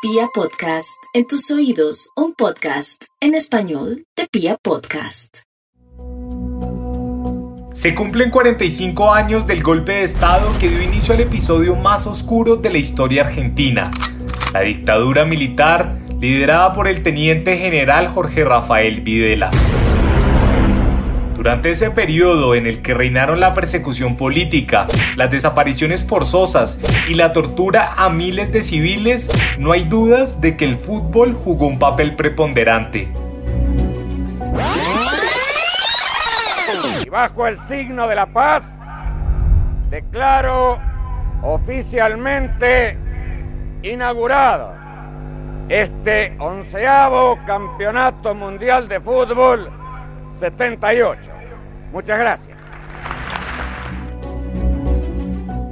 Pia Podcast, en tus oídos, un podcast en español de Pia Podcast. Se cumplen 45 años del golpe de Estado que dio inicio al episodio más oscuro de la historia argentina, la dictadura militar liderada por el teniente general Jorge Rafael Videla. Durante ese periodo en el que reinaron la persecución política, las desapariciones forzosas y la tortura a miles de civiles, no hay dudas de que el fútbol jugó un papel preponderante. Y bajo el signo de la paz, declaro oficialmente inaugurado este onceavo campeonato mundial de fútbol 78. Muchas gracias.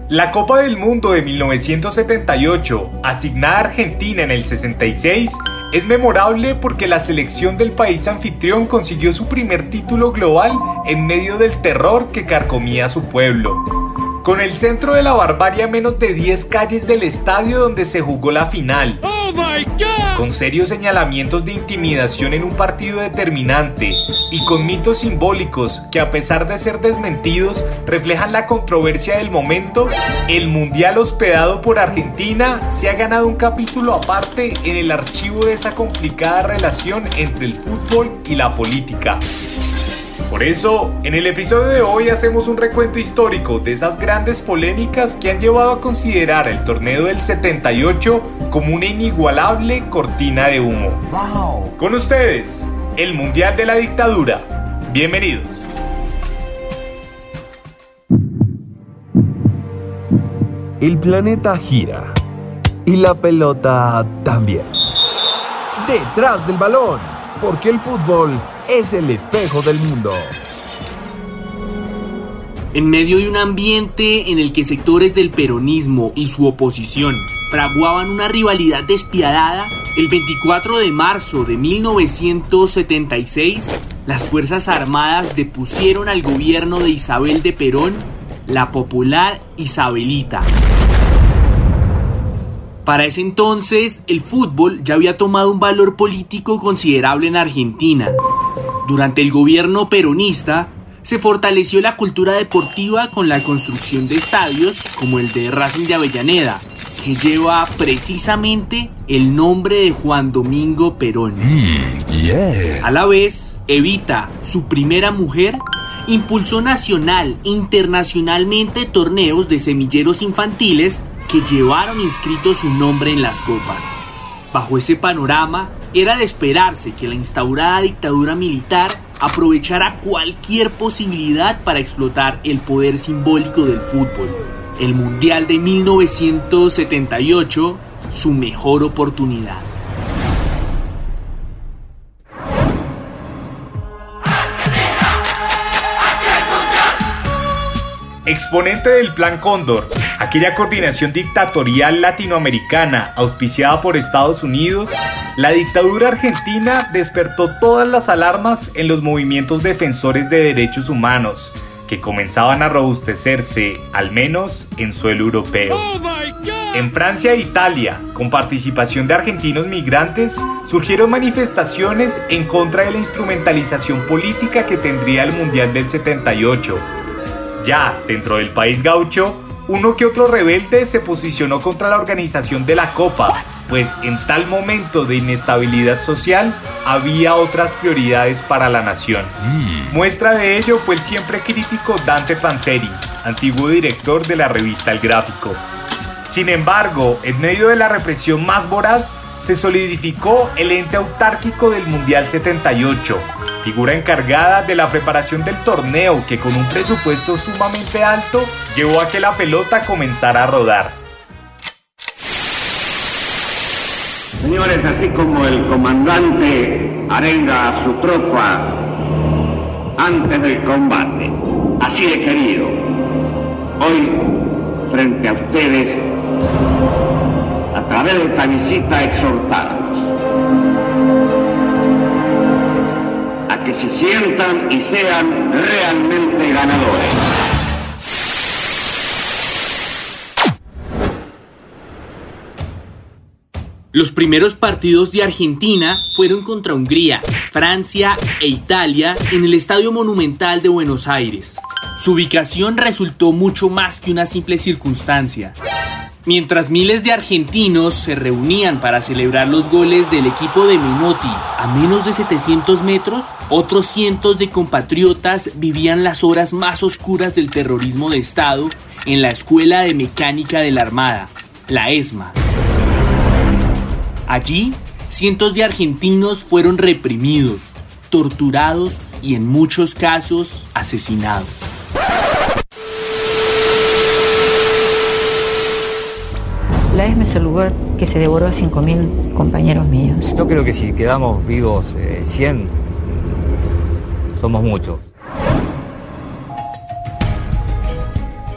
La Copa del Mundo de 1978, asignada a Argentina en el 66, es memorable porque la selección del país anfitrión consiguió su primer título global en medio del terror que carcomía a su pueblo. Con el centro de la barbarie menos de 10 calles del estadio donde se jugó la final. Con serios señalamientos de intimidación en un partido determinante y con mitos simbólicos que a pesar de ser desmentidos reflejan la controversia del momento, el Mundial hospedado por Argentina se ha ganado un capítulo aparte en el archivo de esa complicada relación entre el fútbol y la política. Por eso, en el episodio de hoy hacemos un recuento histórico de esas grandes polémicas que han llevado a considerar el torneo del 78 como una inigualable cortina de humo. Con ustedes, el Mundial de la Dictadura. Bienvenidos. El planeta gira y la pelota también. Detrás del balón, porque el fútbol es el espejo del mundo. En medio de un ambiente en el que sectores del peronismo y su oposición fraguaban una rivalidad despiadada, el 24 de marzo de 1976, las Fuerzas Armadas depusieron al gobierno de Isabel de Perón, la popular Isabelita. Para ese entonces, el fútbol ya había tomado un valor político considerable en Argentina. Durante el gobierno peronista, se fortaleció la cultura deportiva con la construcción de estadios como el de Racing de Avellaneda, que lleva precisamente el nombre de Juan Domingo Perón. Mm, A la vez, Evita, su primera mujer, impulsó nacional e internacionalmente torneos de semilleros infantiles que llevaron inscrito su nombre en las copas. Bajo ese panorama, era de esperarse que la instaurada dictadura militar aprovechara cualquier posibilidad para explotar el poder simbólico del fútbol. El Mundial de 1978, su mejor oportunidad. Exponente del Plan Cóndor, aquella coordinación dictatorial latinoamericana auspiciada por Estados Unidos, la dictadura argentina despertó todas las alarmas en los movimientos defensores de derechos humanos, que comenzaban a robustecerse, al menos en suelo europeo. En Francia e Italia, con participación de argentinos migrantes, surgieron manifestaciones en contra de la instrumentalización política que tendría el Mundial del 78. Ya dentro del país gaucho, uno que otro rebelde se posicionó contra la organización de la Copa, pues en tal momento de inestabilidad social había otras prioridades para la nación. Muestra de ello fue el siempre crítico Dante Panzeri, antiguo director de la revista El Gráfico. Sin embargo, en medio de la represión más voraz, se solidificó el ente autárquico del Mundial 78, figura encargada de la preparación del torneo que con un presupuesto sumamente alto llevó a que la pelota comenzara a rodar. Señores, así como el comandante arenga a su tropa antes del combate, así de querido, hoy frente a ustedes, a través de esta visita, exhortarlos que se sientan y sean realmente ganadores. Los primeros partidos de Argentina fueron contra Hungría, Francia e Italia en el Estadio Monumental de Buenos Aires. Su ubicación resultó mucho más que una simple circunstancia. Mientras miles de argentinos se reunían para celebrar los goles del equipo de Menotti a menos de 700 metros, otros cientos de compatriotas vivían las horas más oscuras del terrorismo de Estado en la Escuela de Mecánica de la Armada, la ESMA. Allí, cientos de argentinos fueron reprimidos, torturados y en muchos casos asesinados. Es el lugar que se devoró a 5.000 compañeros míos. Yo creo que si quedamos vivos 100, eh, somos muchos.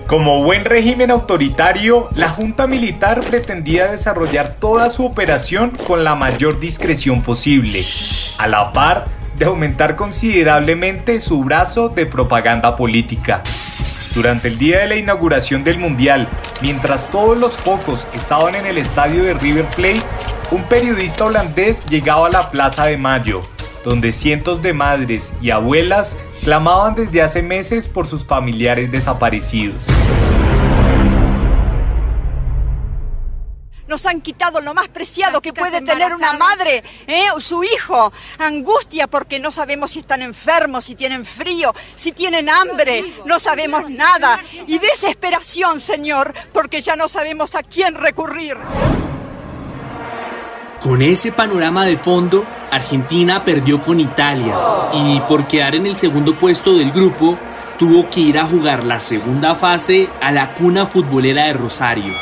Como buen régimen autoritario, la Junta Militar pretendía desarrollar toda su operación con la mayor discreción posible, a la par de aumentar considerablemente su brazo de propaganda política. Durante el día de la inauguración del Mundial, mientras todos los focos estaban en el estadio de River Plate, un periodista holandés llegaba a la Plaza de Mayo, donde cientos de madres y abuelas clamaban desde hace meses por sus familiares desaparecidos. Nos han quitado lo más preciado que puede tener una madre, ¿eh? su hijo. Angustia porque no sabemos si están enfermos, si tienen frío, si tienen hambre, no sabemos nada. Y desesperación, Señor, porque ya no sabemos a quién recurrir. Con ese panorama de fondo, Argentina perdió con Italia y por quedar en el segundo puesto del grupo, tuvo que ir a jugar la segunda fase a la cuna futbolera de Rosario.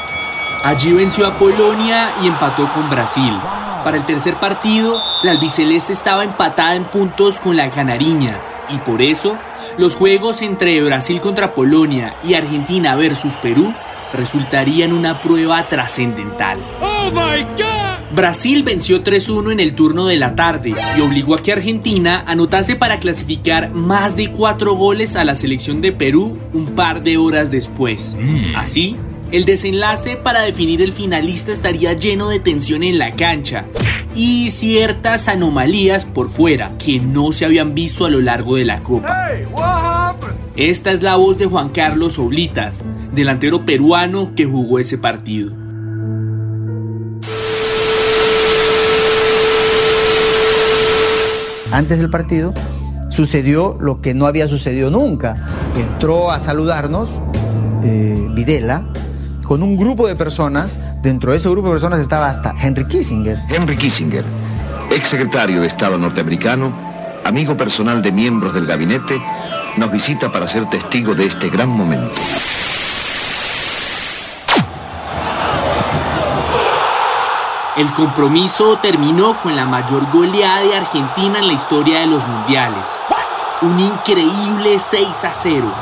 Allí venció a Polonia y empató con Brasil. Para el tercer partido, la albiceleste estaba empatada en puntos con la canariña y por eso los juegos entre Brasil contra Polonia y Argentina versus Perú resultarían una prueba trascendental. Oh Brasil venció 3-1 en el turno de la tarde y obligó a que Argentina anotase para clasificar más de 4 goles a la selección de Perú un par de horas después. Así, el desenlace para definir el finalista estaría lleno de tensión en la cancha y ciertas anomalías por fuera que no se habían visto a lo largo de la Copa. Esta es la voz de Juan Carlos Oblitas, delantero peruano que jugó ese partido. Antes del partido sucedió lo que no había sucedido nunca. Entró a saludarnos eh, Videla con un grupo de personas. Dentro de ese grupo de personas estaba hasta Henry Kissinger. Henry Kissinger, ex secretario de Estado norteamericano, amigo personal de miembros del gabinete, nos visita para ser testigo de este gran momento. El compromiso terminó con la mayor goleada de Argentina en la historia de los mundiales. Un increíble 6 a 0.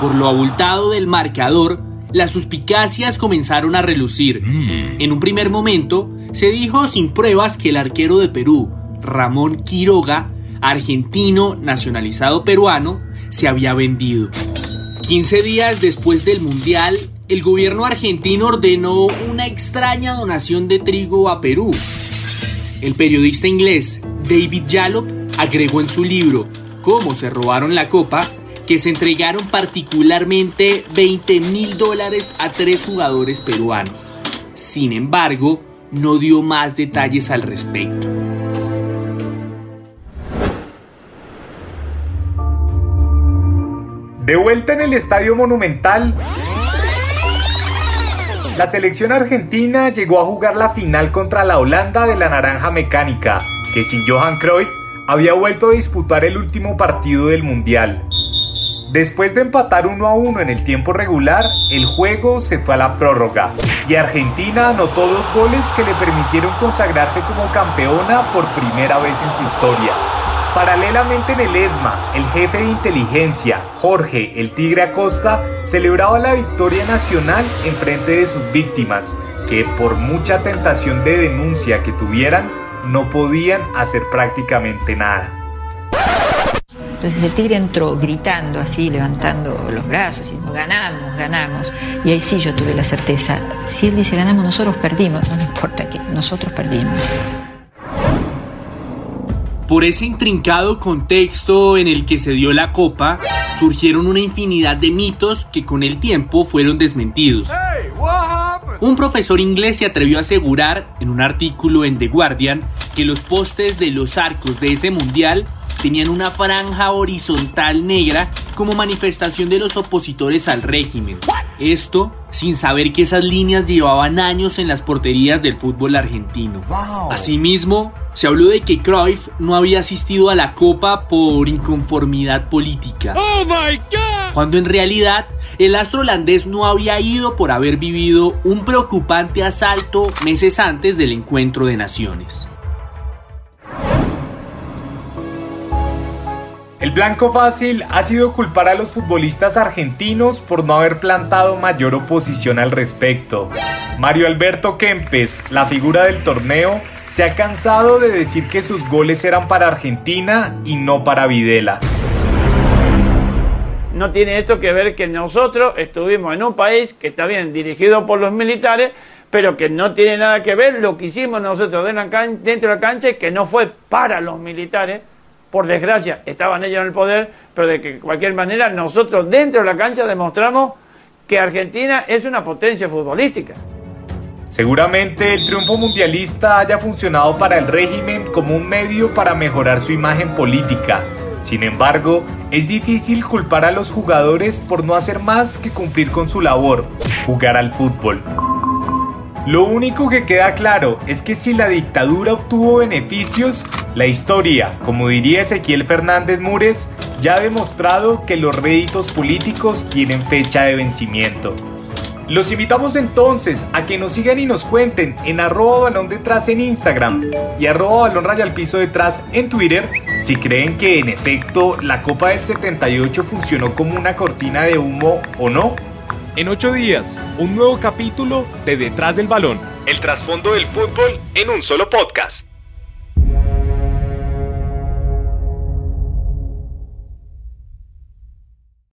Por lo abultado del marcador, las suspicacias comenzaron a relucir. Mm. En un primer momento, se dijo sin pruebas que el arquero de Perú, Ramón Quiroga, argentino nacionalizado peruano, se había vendido. 15 días después del Mundial, el gobierno argentino ordenó una extraña donación de trigo a Perú. El periodista inglés David Jalop agregó en su libro Cómo se robaron la copa que se entregaron particularmente 20 mil dólares a tres jugadores peruanos. Sin embargo, no dio más detalles al respecto. De vuelta en el Estadio Monumental, la selección argentina llegó a jugar la final contra la Holanda de la Naranja Mecánica, que sin Johan Cruyff había vuelto a disputar el último partido del Mundial. Después de empatar 1 a 1 en el tiempo regular, el juego se fue a la prórroga y Argentina anotó dos goles que le permitieron consagrarse como campeona por primera vez en su historia. Paralelamente en el ESMA, el jefe de inteligencia, Jorge el Tigre Acosta, celebraba la victoria nacional en frente de sus víctimas, que por mucha tentación de denuncia que tuvieran, no podían hacer prácticamente nada. Entonces el tigre entró gritando así, levantando los brazos, diciendo, ganamos, ganamos. Y ahí sí yo tuve la certeza, si él dice ganamos, nosotros perdimos, no importa que nosotros perdimos. Por ese intrincado contexto en el que se dio la copa, surgieron una infinidad de mitos que con el tiempo fueron desmentidos. Un profesor inglés se atrevió a asegurar en un artículo en The Guardian que los postes de los arcos de ese mundial tenían una franja horizontal negra como manifestación de los opositores al régimen. Esto sin saber que esas líneas llevaban años en las porterías del fútbol argentino. Asimismo, se habló de que Cruyff no había asistido a la Copa por inconformidad política. Cuando en realidad el astro holandés no había ido por haber vivido un preocupante asalto meses antes del encuentro de naciones. El blanco fácil ha sido culpar a los futbolistas argentinos por no haber plantado mayor oposición al respecto. Mario Alberto Kempes, la figura del torneo, se ha cansado de decir que sus goles eran para Argentina y no para Videla. No tiene esto que ver que nosotros estuvimos en un país que está bien dirigido por los militares, pero que no tiene nada que ver lo que hicimos nosotros dentro de la cancha y que no fue para los militares, por desgracia, estaban ellos en el poder, pero de que cualquier manera nosotros dentro de la cancha demostramos que Argentina es una potencia futbolística. Seguramente el triunfo mundialista haya funcionado para el régimen como un medio para mejorar su imagen política. Sin embargo, es difícil culpar a los jugadores por no hacer más que cumplir con su labor, jugar al fútbol. Lo único que queda claro es que si la dictadura obtuvo beneficios, la historia, como diría Ezequiel Fernández Mures, ya ha demostrado que los réditos políticos tienen fecha de vencimiento. Los invitamos entonces a que nos sigan y nos cuenten en arroba balón detrás en Instagram y arroba al piso detrás en Twitter si creen que en efecto la Copa del 78 funcionó como una cortina de humo o no. En ocho días, un nuevo capítulo de Detrás del Balón. El trasfondo del fútbol en un solo podcast.